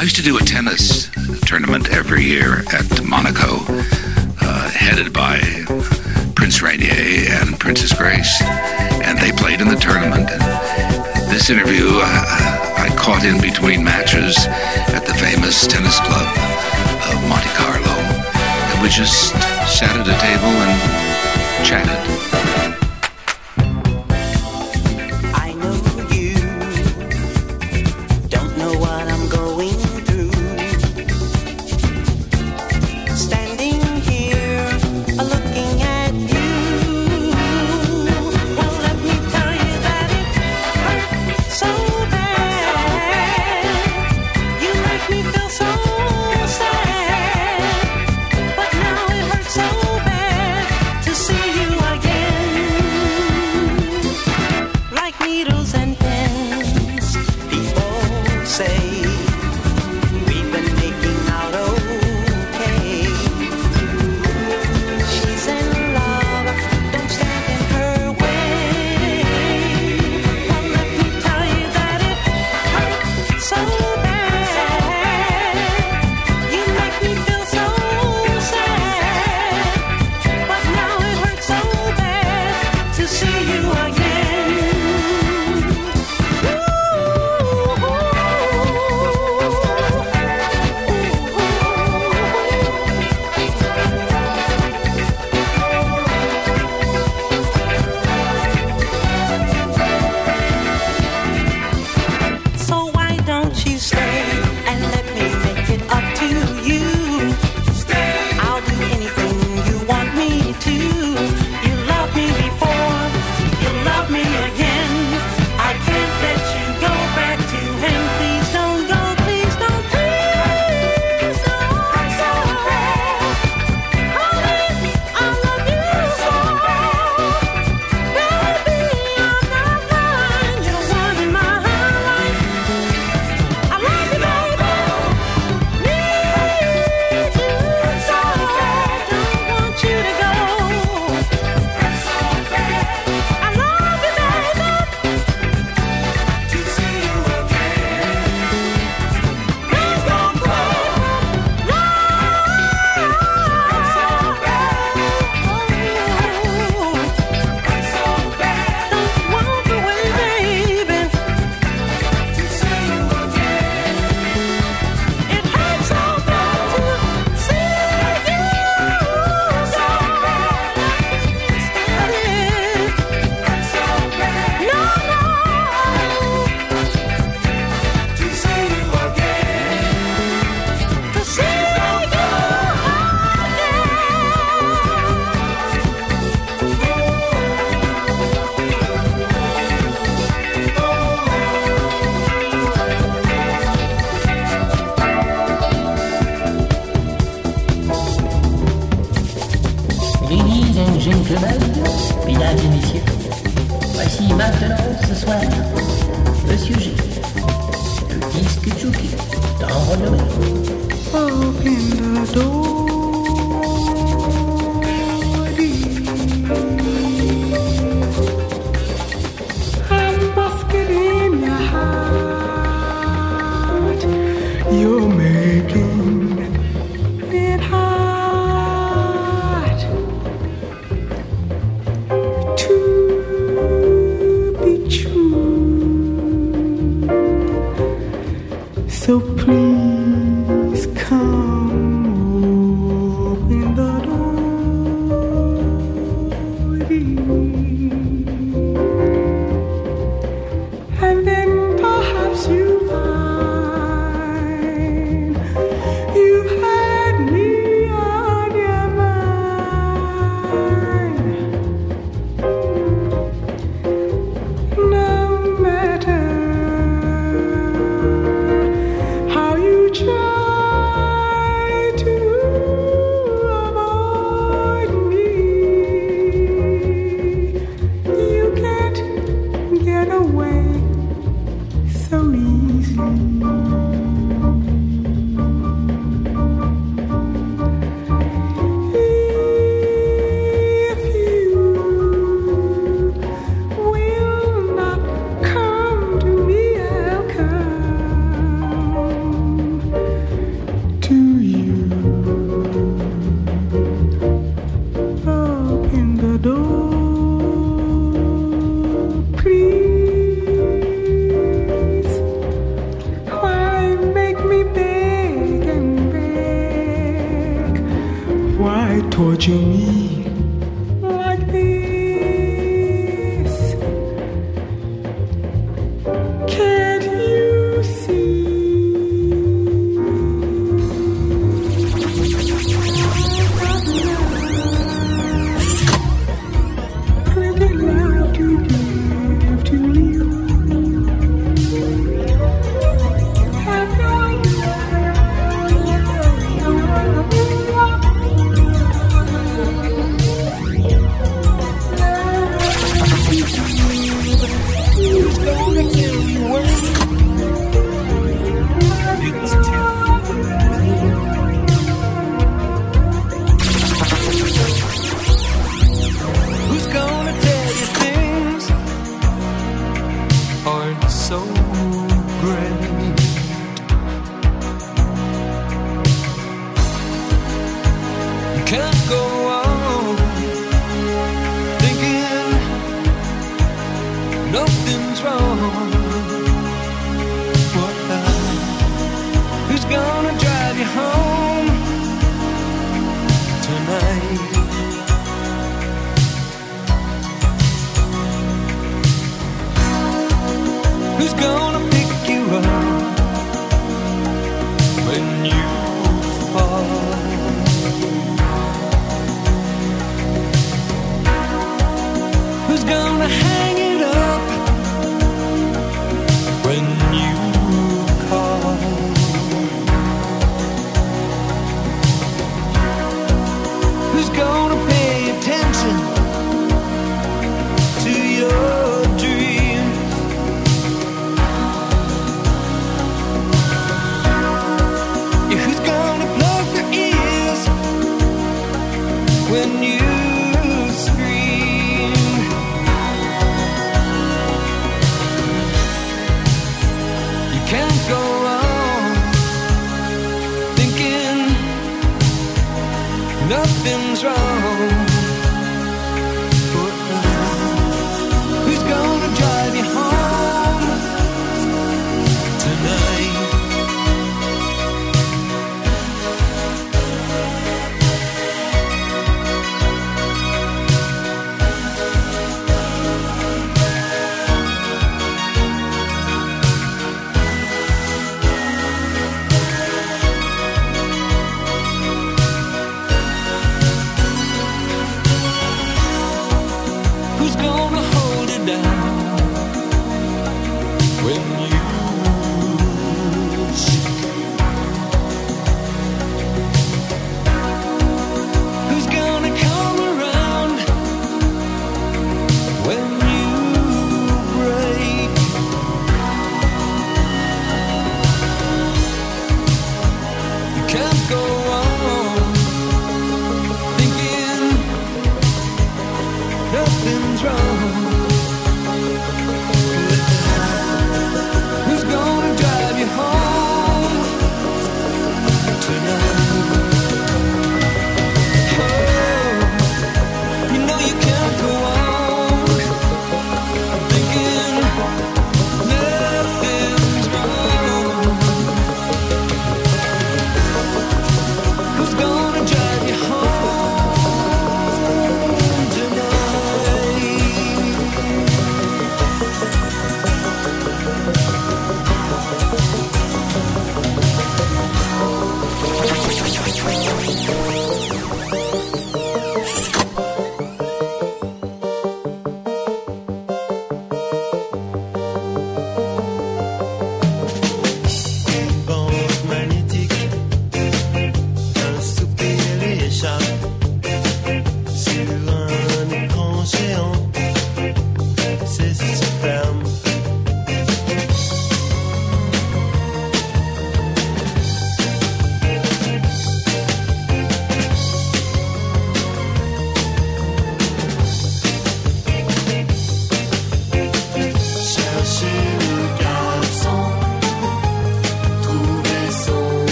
I used to do a tennis tournament every year at Monaco, uh, headed by Prince Rainier and Princess Grace, and they played in the tournament. And this interview uh, I caught in between matches at the famous tennis club of Monte Carlo, and we just sat at a table and chatted. Try.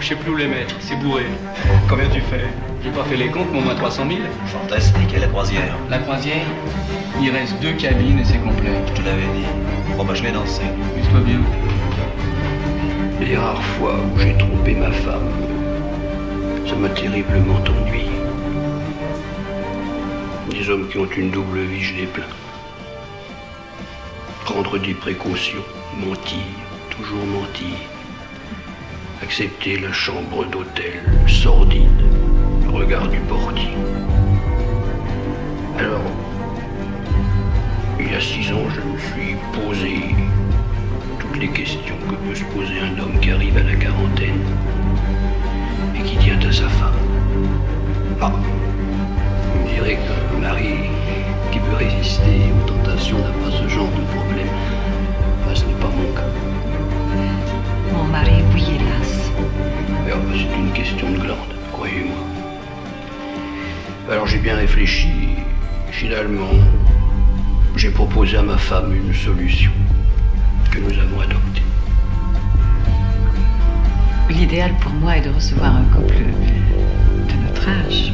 Je sais plus où les mettre. C'est bourré. Combien tu fais? J'ai pas fait les comptes, mais au moins 300 000. Fantastique. Et la croisière? La croisière Il reste deux cabines et c'est complet. Je te l'avais dit. Bon, bah, je vais danser. Amuse-toi bien. Les rares fois où j'ai trompé ma femme, ça m'a terriblement ennuyé. Des hommes qui ont une double vie, je les plains. Prendre des précautions, mentir, toujours mentir. Accepter la chambre d'hôtel sordide, le regard du portier. Alors, il y a six ans, je me suis posé toutes les questions que peut se poser un homme qui arrive à la quarantaine et qui tient à sa femme. Ah, on dirait qu'un mari qui veut résister aux tentations n'a pas ce genre de problème. Ah, ce n'est pas mon cas. Mon mari, oui, hélas. C'est une question de glande, croyez-moi. Alors j'ai bien réfléchi. Finalement, j'ai proposé à ma femme une solution que nous avons adoptée. L'idéal pour moi est de recevoir un couple de notre âge,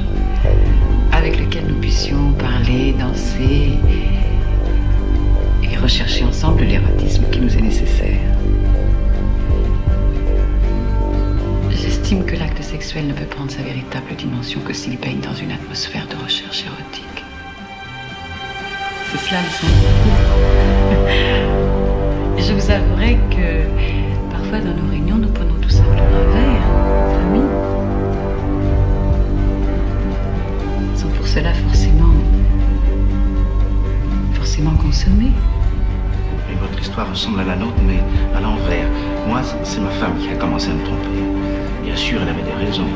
avec lequel nous puissions parler, danser et rechercher ensemble l'érotisme qui nous est nécessaire. Que l'acte sexuel ne peut prendre sa véritable dimension que s'il baigne dans une atmosphère de recherche érotique. C'est cela le sens. Je vous avouerai que parfois dans nos réunions, nous prenons tout simplement un verre, entre amis. Sans pour cela forcément, forcément consommer. Et votre histoire ressemble à la nôtre, mais à l'envers. Moi, c'est ma femme qui a commencé à me tromper. Bien sûr, elle avait des raisons.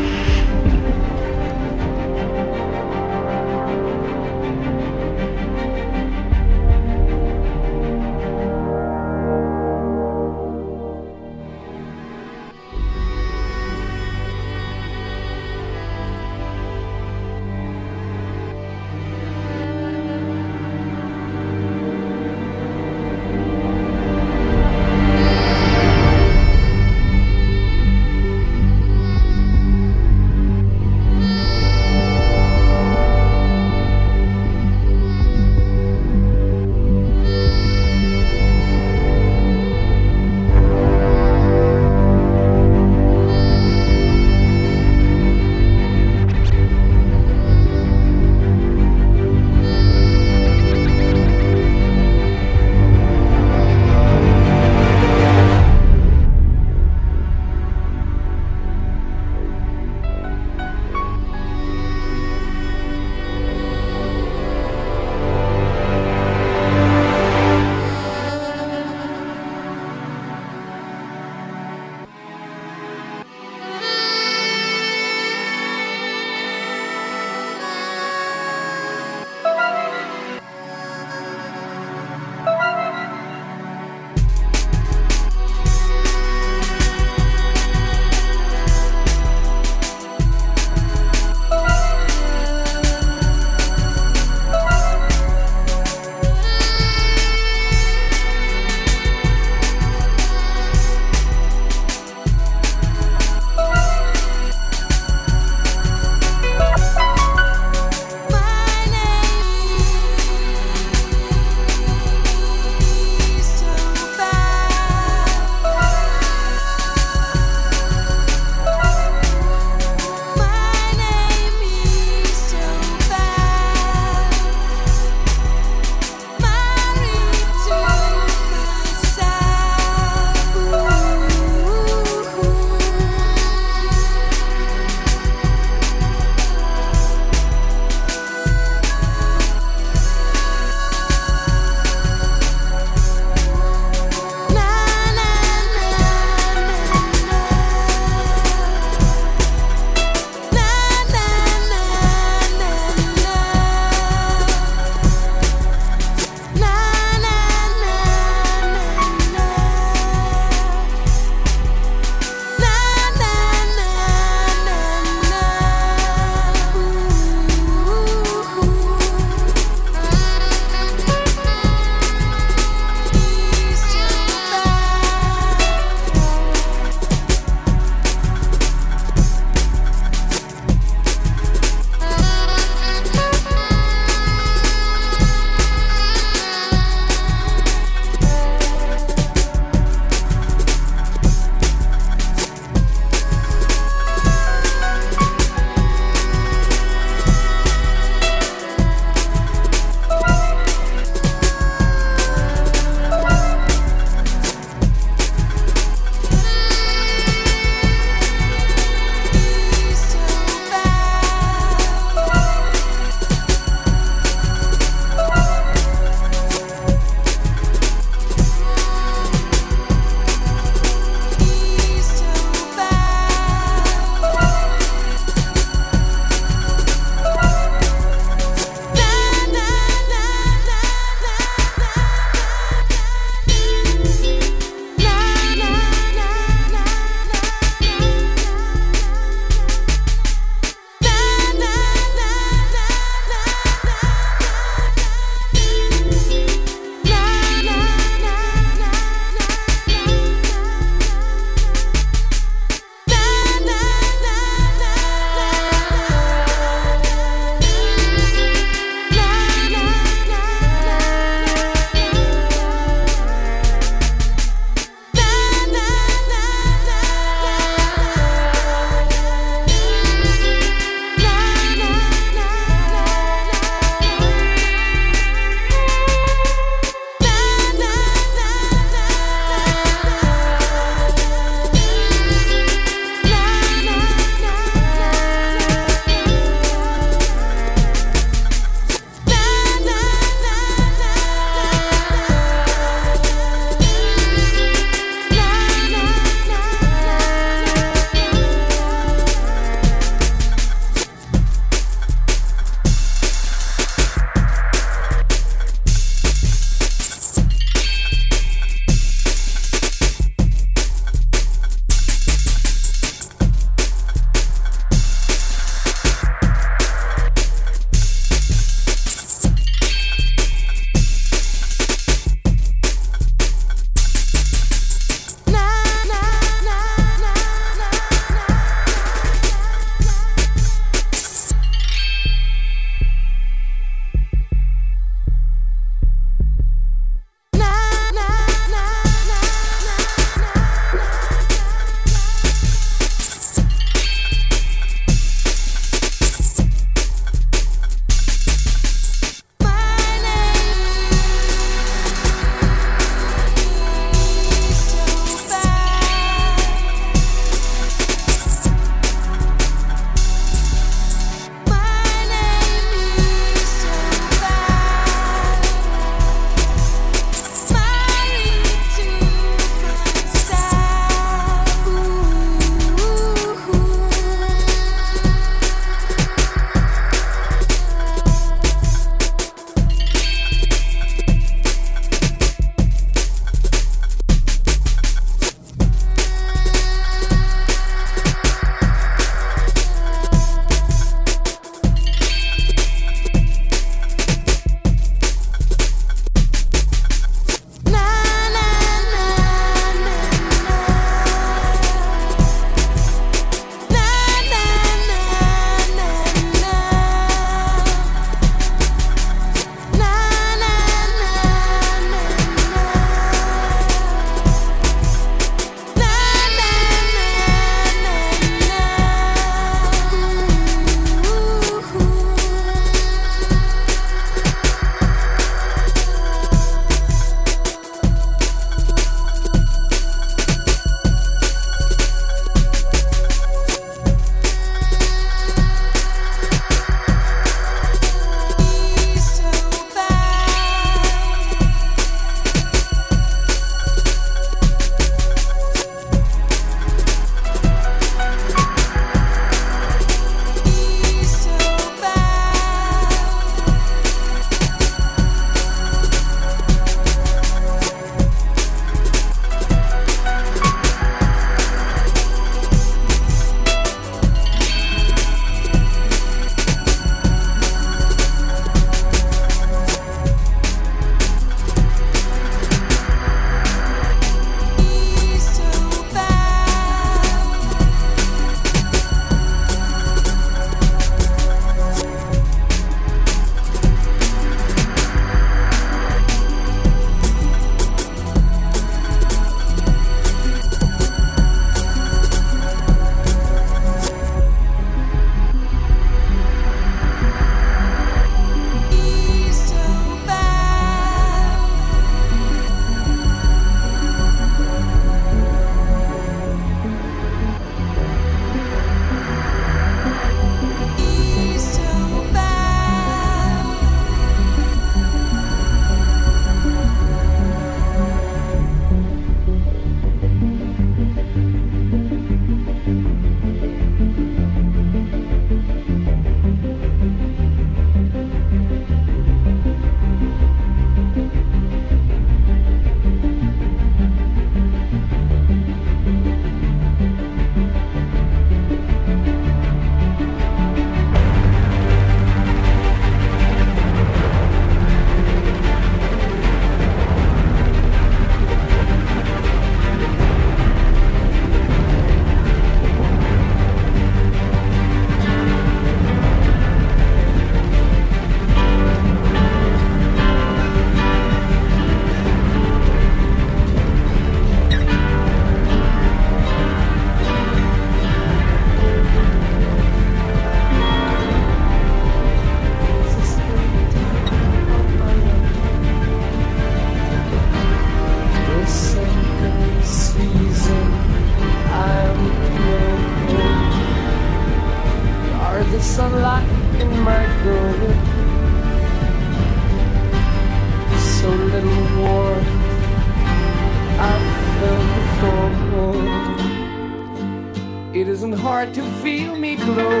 It isn't hard to feel me glow.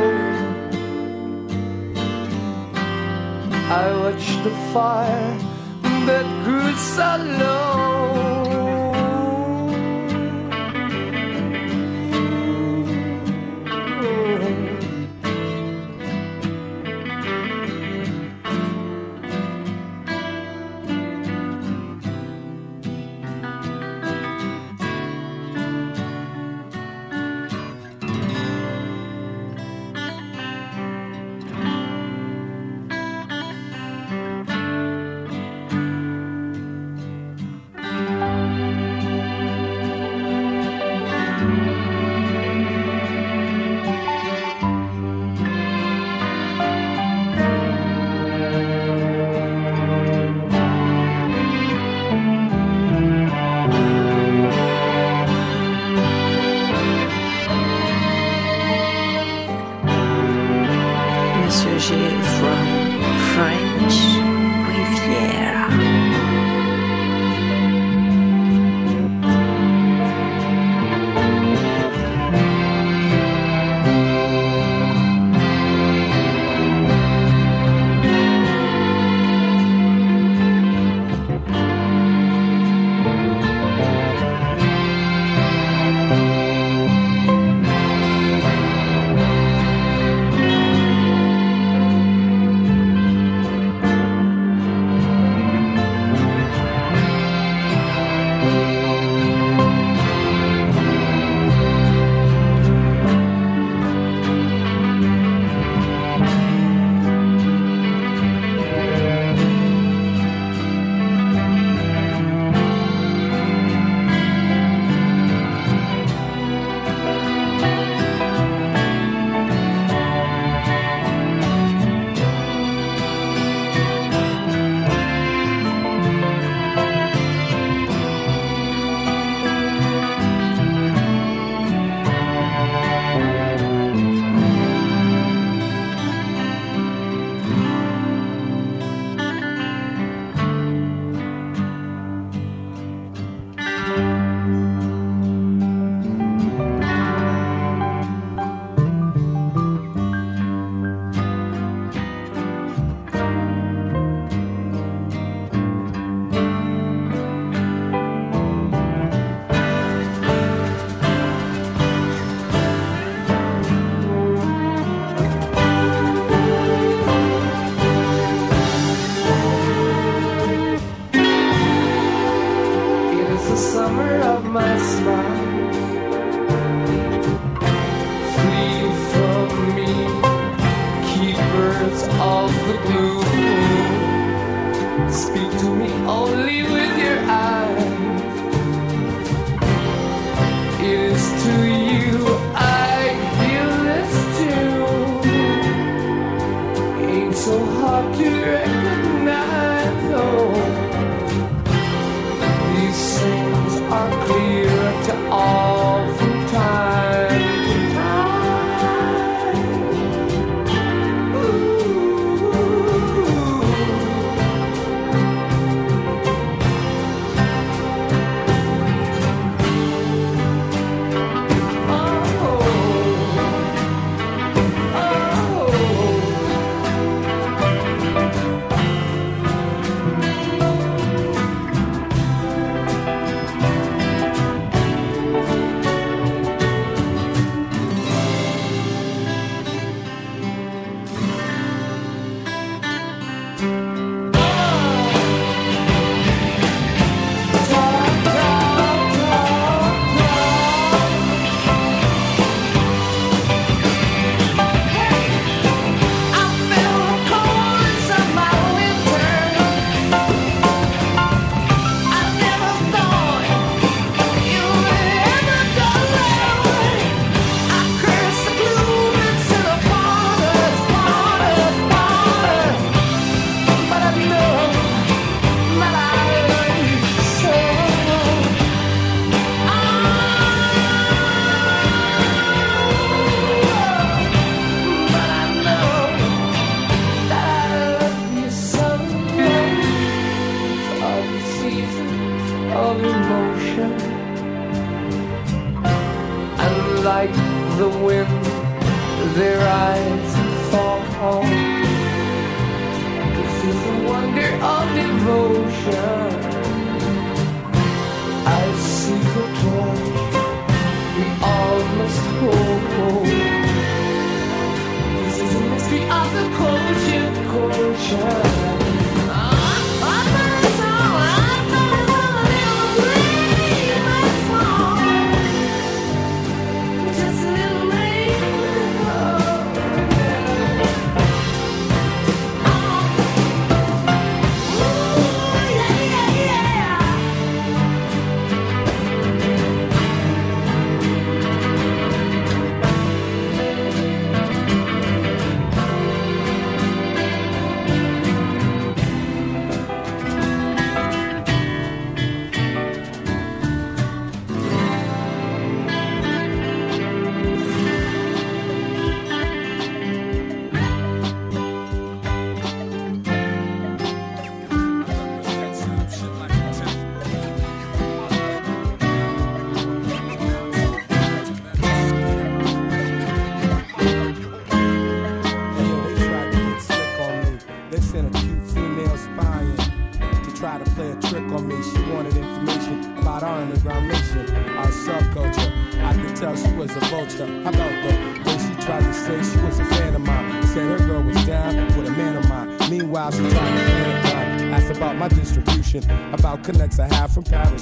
I watched the fire that grew so low.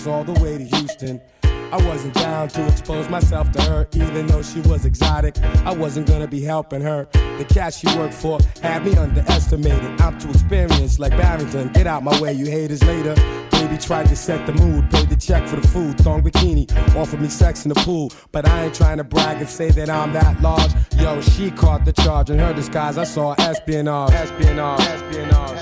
All the way to Houston. I wasn't down to expose myself to her, even though she was exotic. I wasn't gonna be helping her. The cat she worked for had me underestimated. I'm too experienced, like Barrington. Get out my way, you haters later. Baby tried to set the mood, paid the check for the food, thong bikini, offered me sex in the pool. But I ain't trying to brag and say that I'm that large. Yo, she caught the charge. In her disguise, I saw espionage. Espionage, espionage.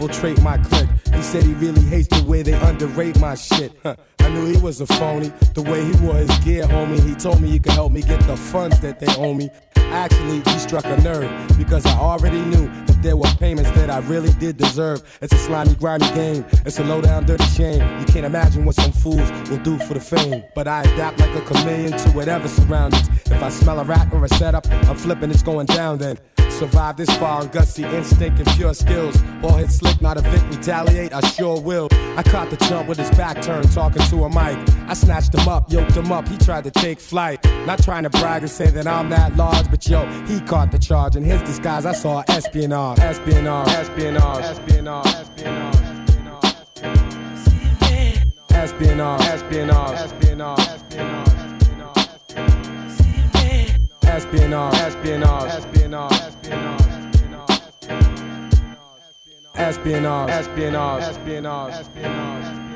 Infiltrate my clique, he said he really hates the way they underrate my shit. Huh. I knew he was a phony. The way he wore his gear, homie. He told me he could help me get the funds that they owe me. Actually, he struck a nerve because I already knew that there were payments that I really did deserve. It's a slimy, grimy game. It's a low down, dirty shame. You can't imagine what some fools will do for the fame. But I adapt like a chameleon to whatever surroundings. If I smell a rat or a setup, I'm flipping, it's going down then. Survive this far on gutsy instinct and pure skills. Ball hit slick, not a Vic, retaliate, I sure will. I caught the chump with his back turned, talking to a mic. I snatched him up, yoked him up, he tried to take flight. Not trying to brag and say that I'm that large, but yo, he caught the charge. In his disguise, I saw espionage, espionage, espionage, espionage, espionage. Espionage, espionage, espionage, espionage, espionage, espionage. Espionage, espionage, espionage, espionage.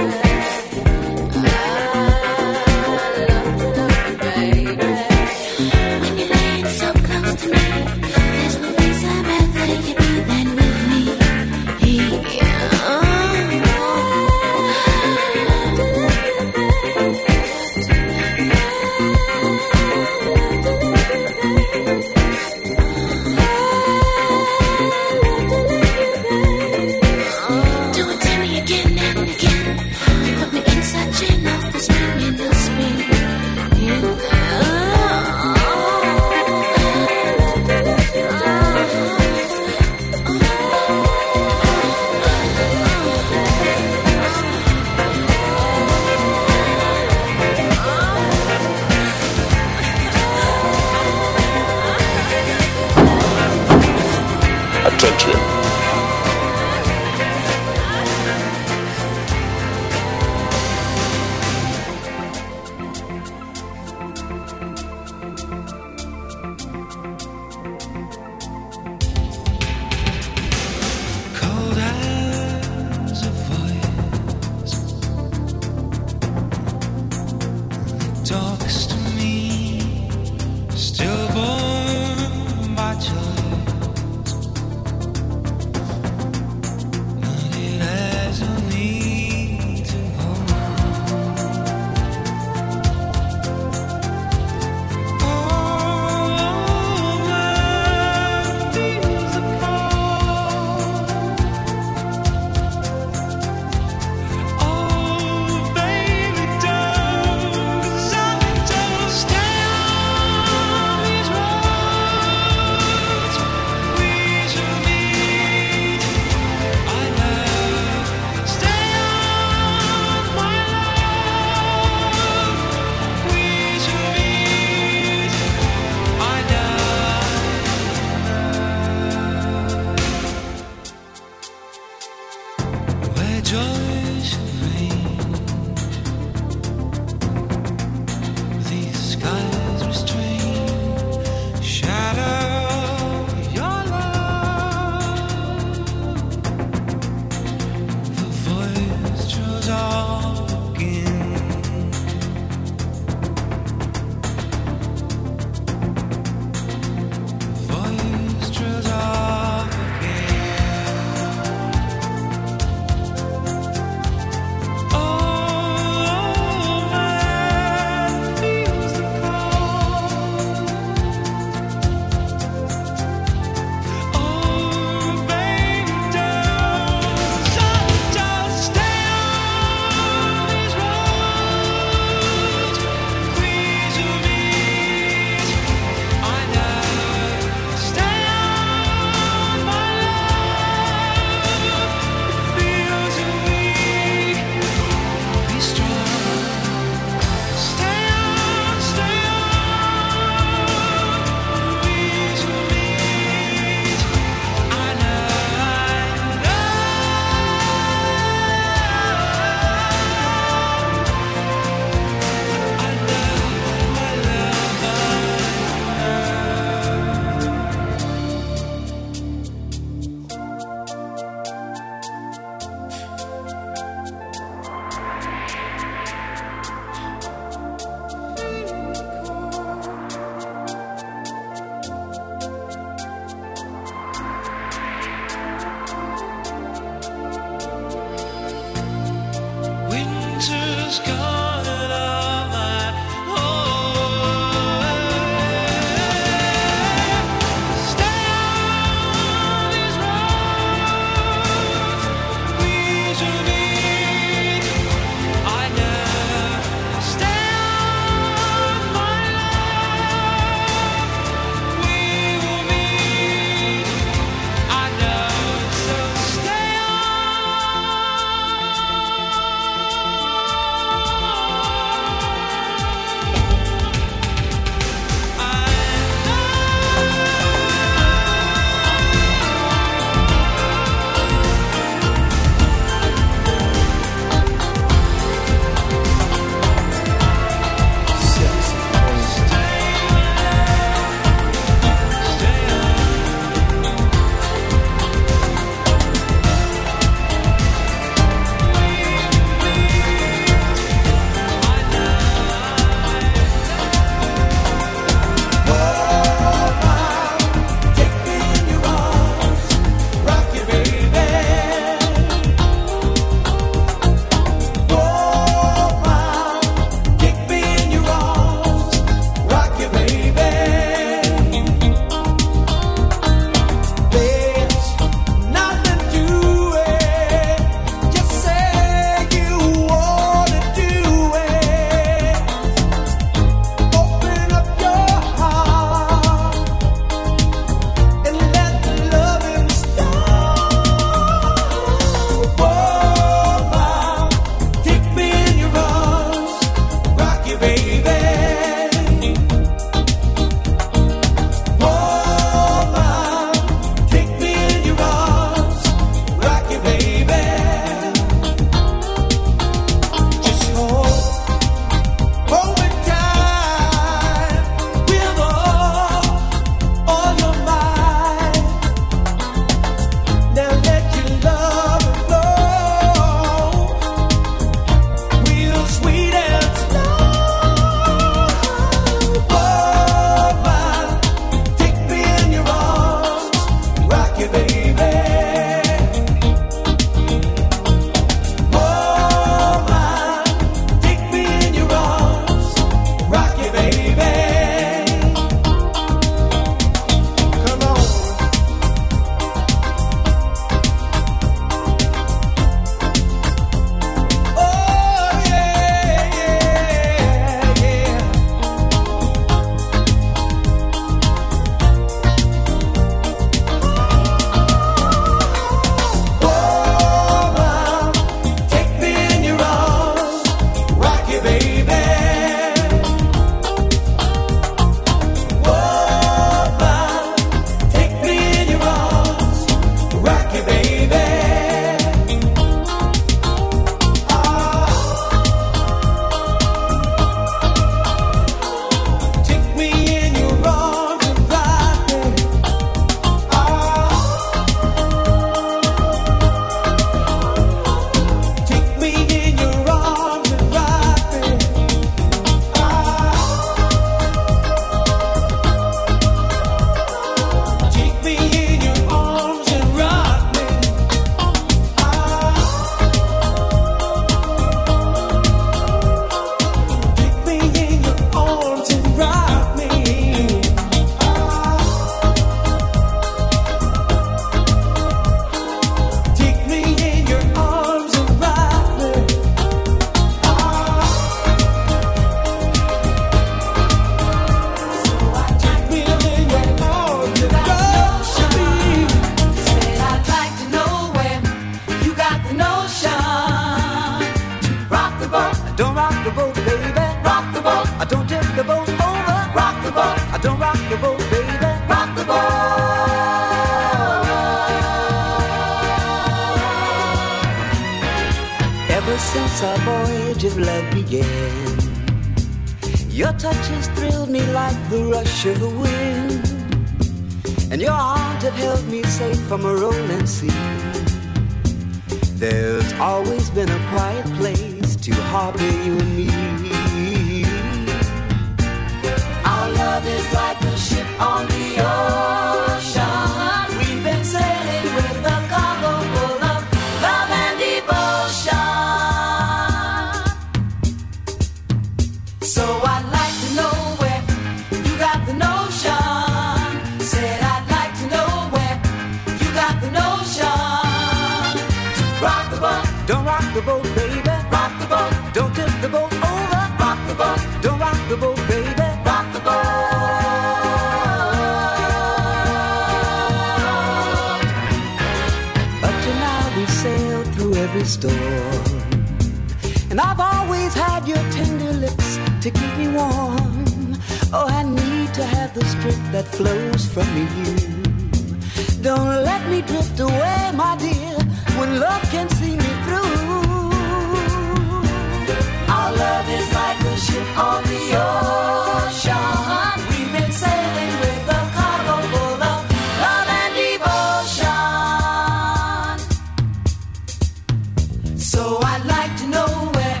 So I'd like to know where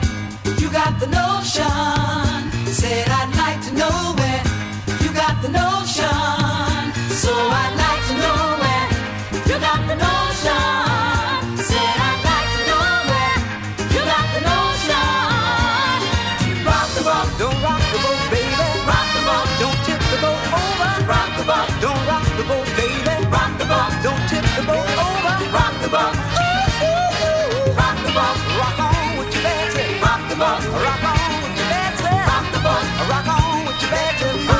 you got the notion. back to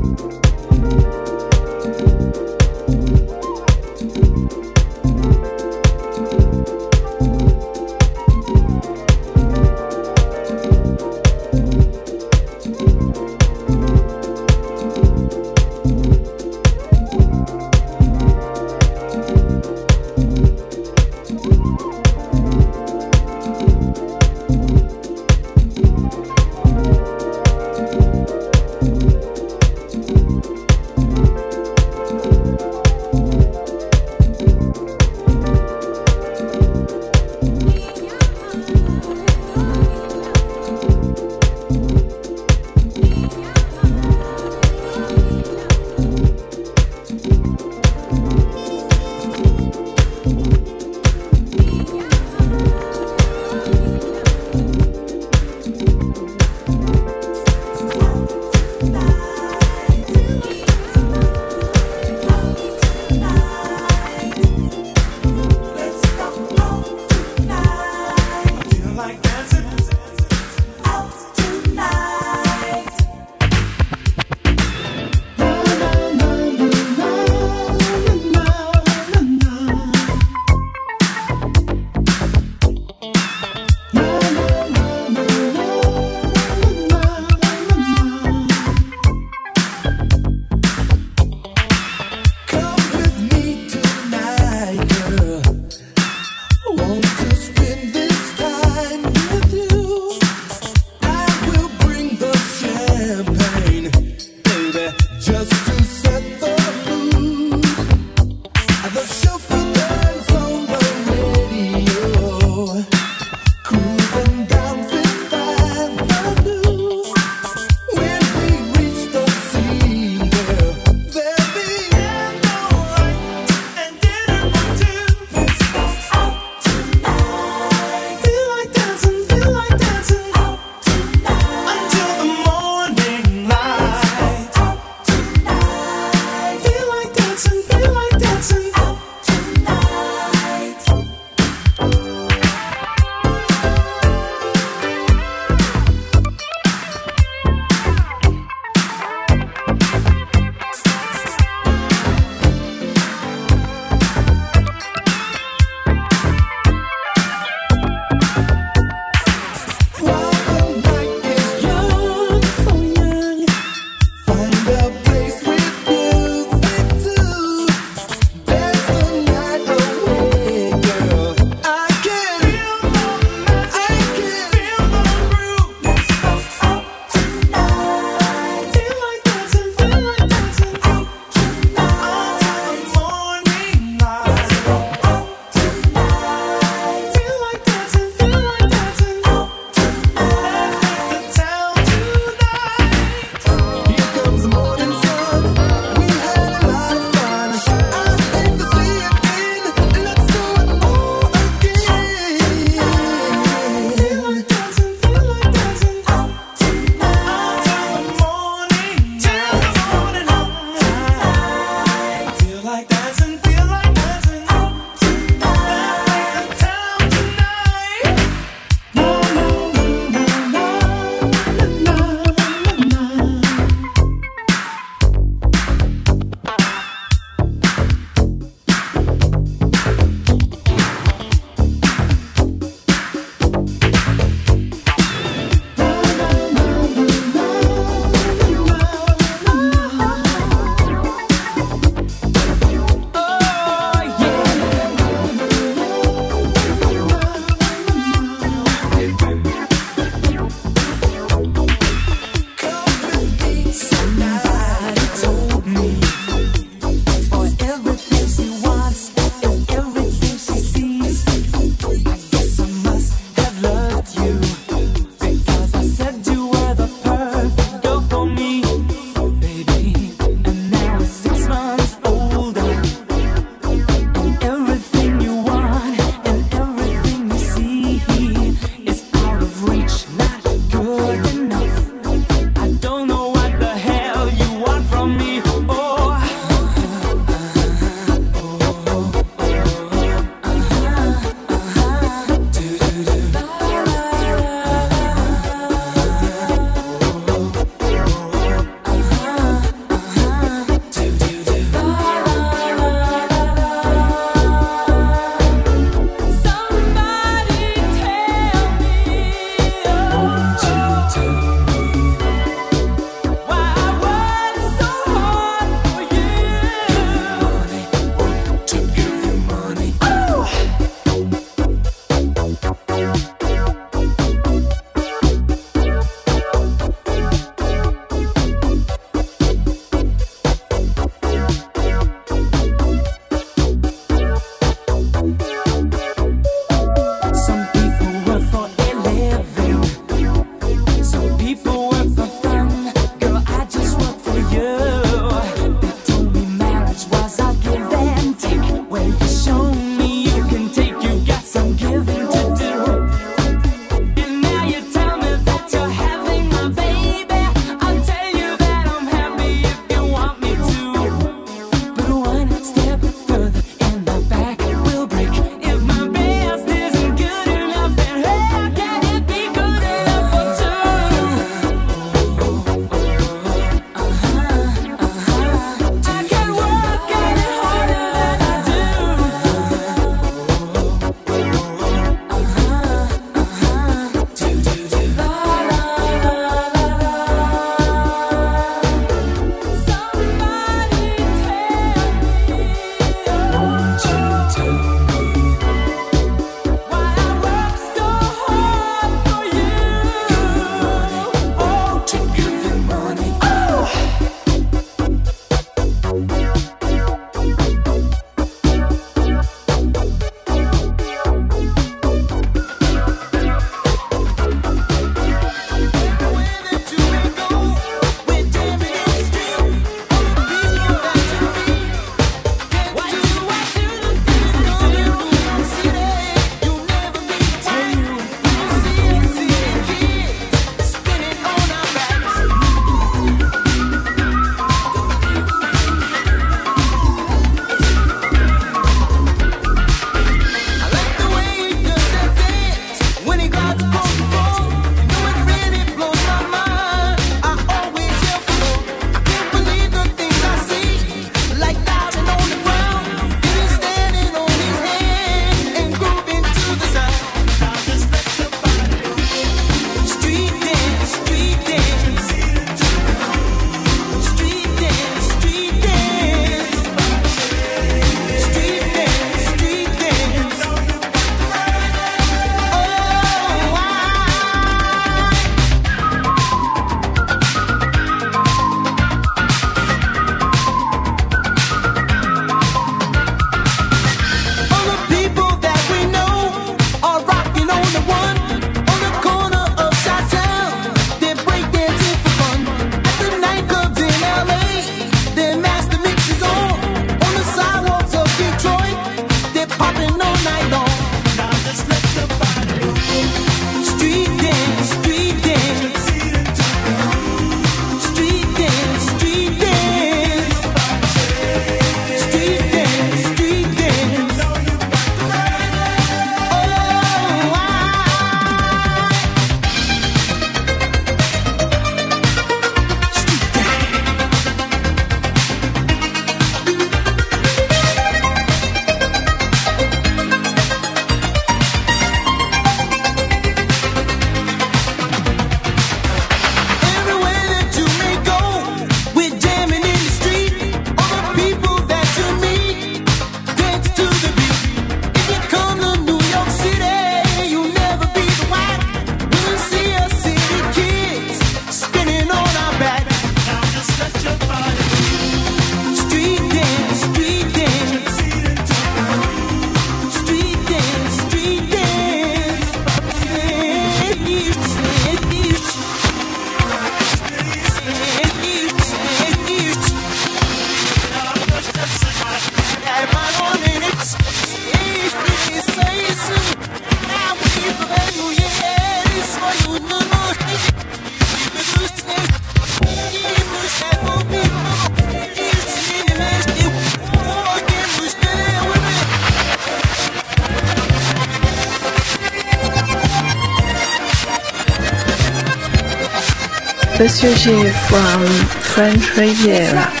Monsieur G from French Riviera.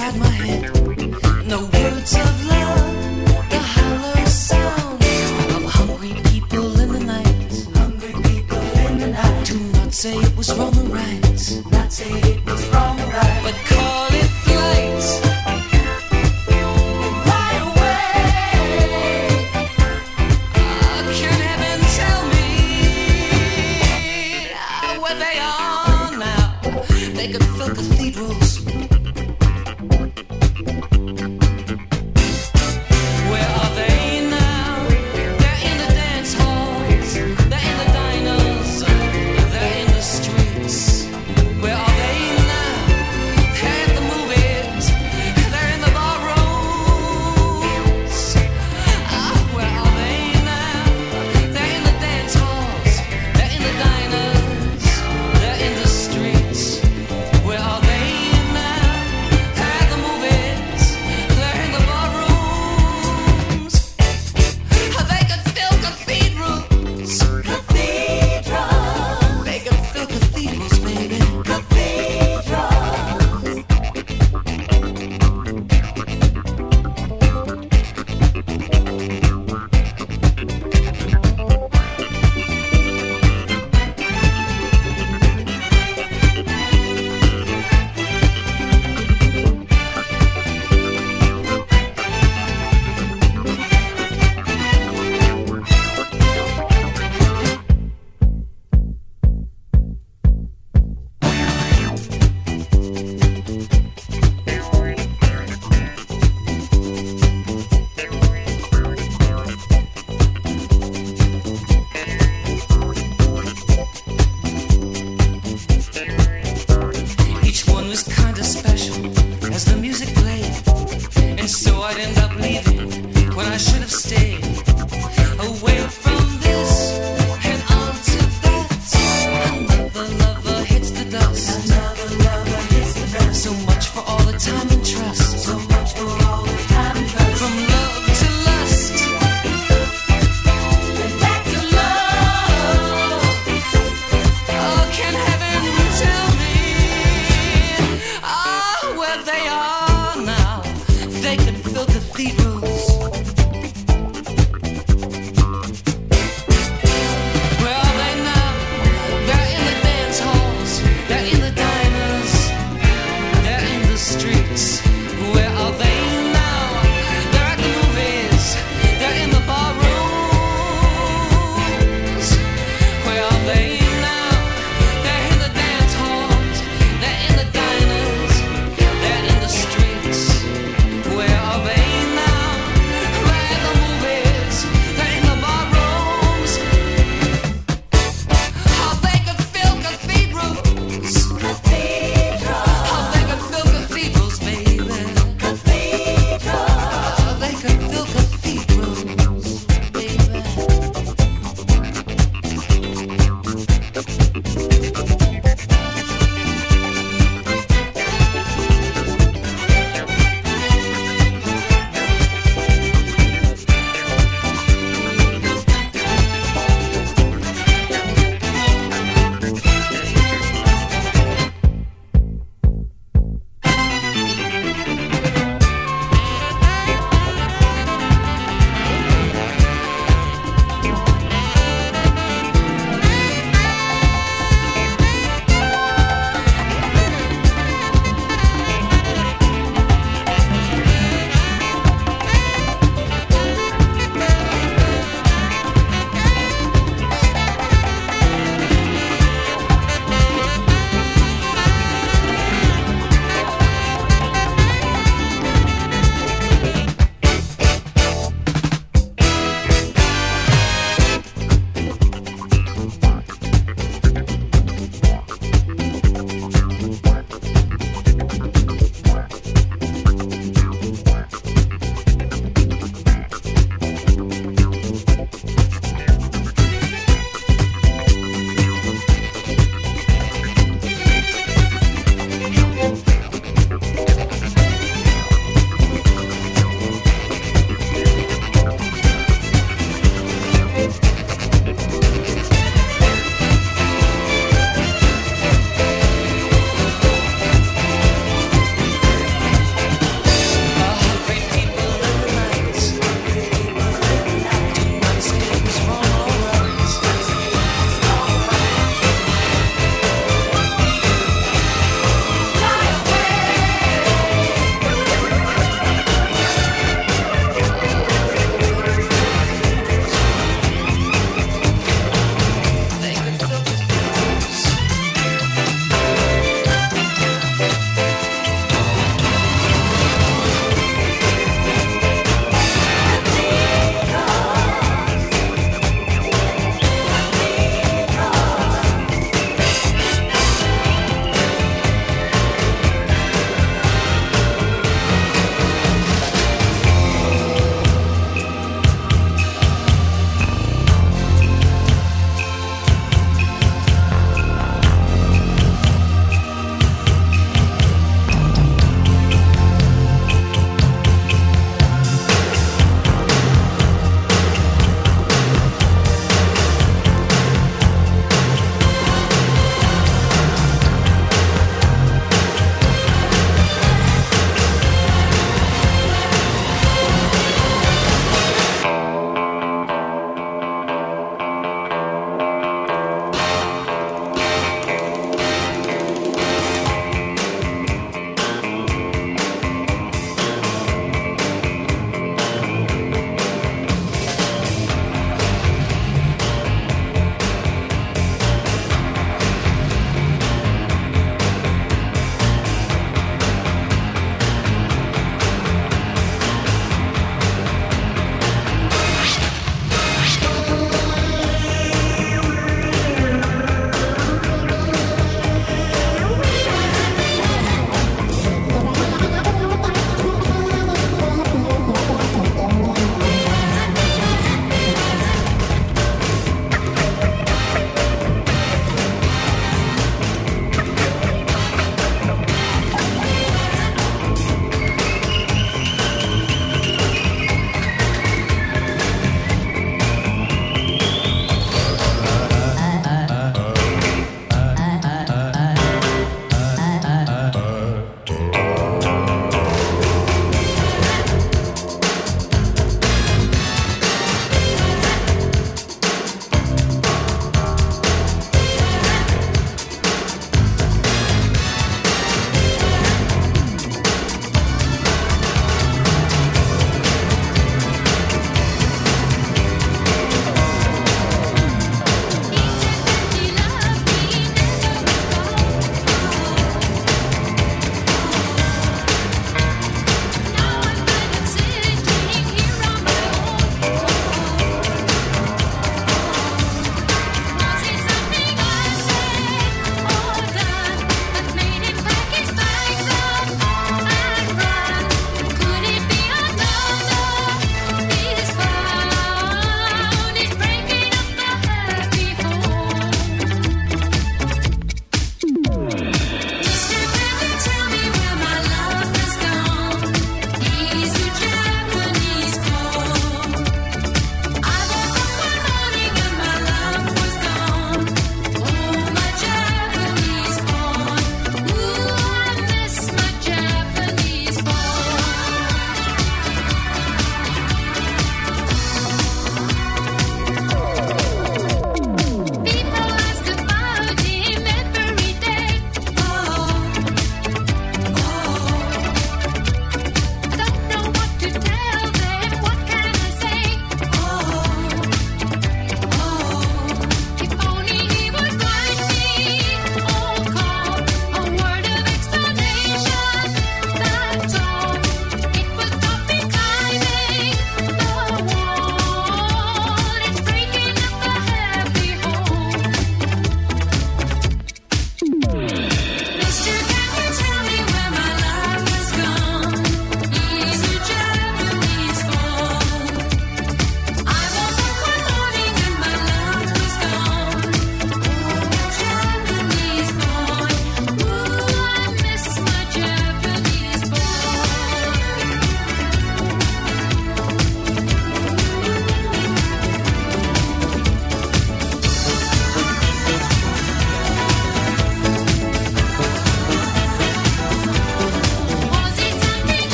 Inside my head.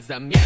Cause I'm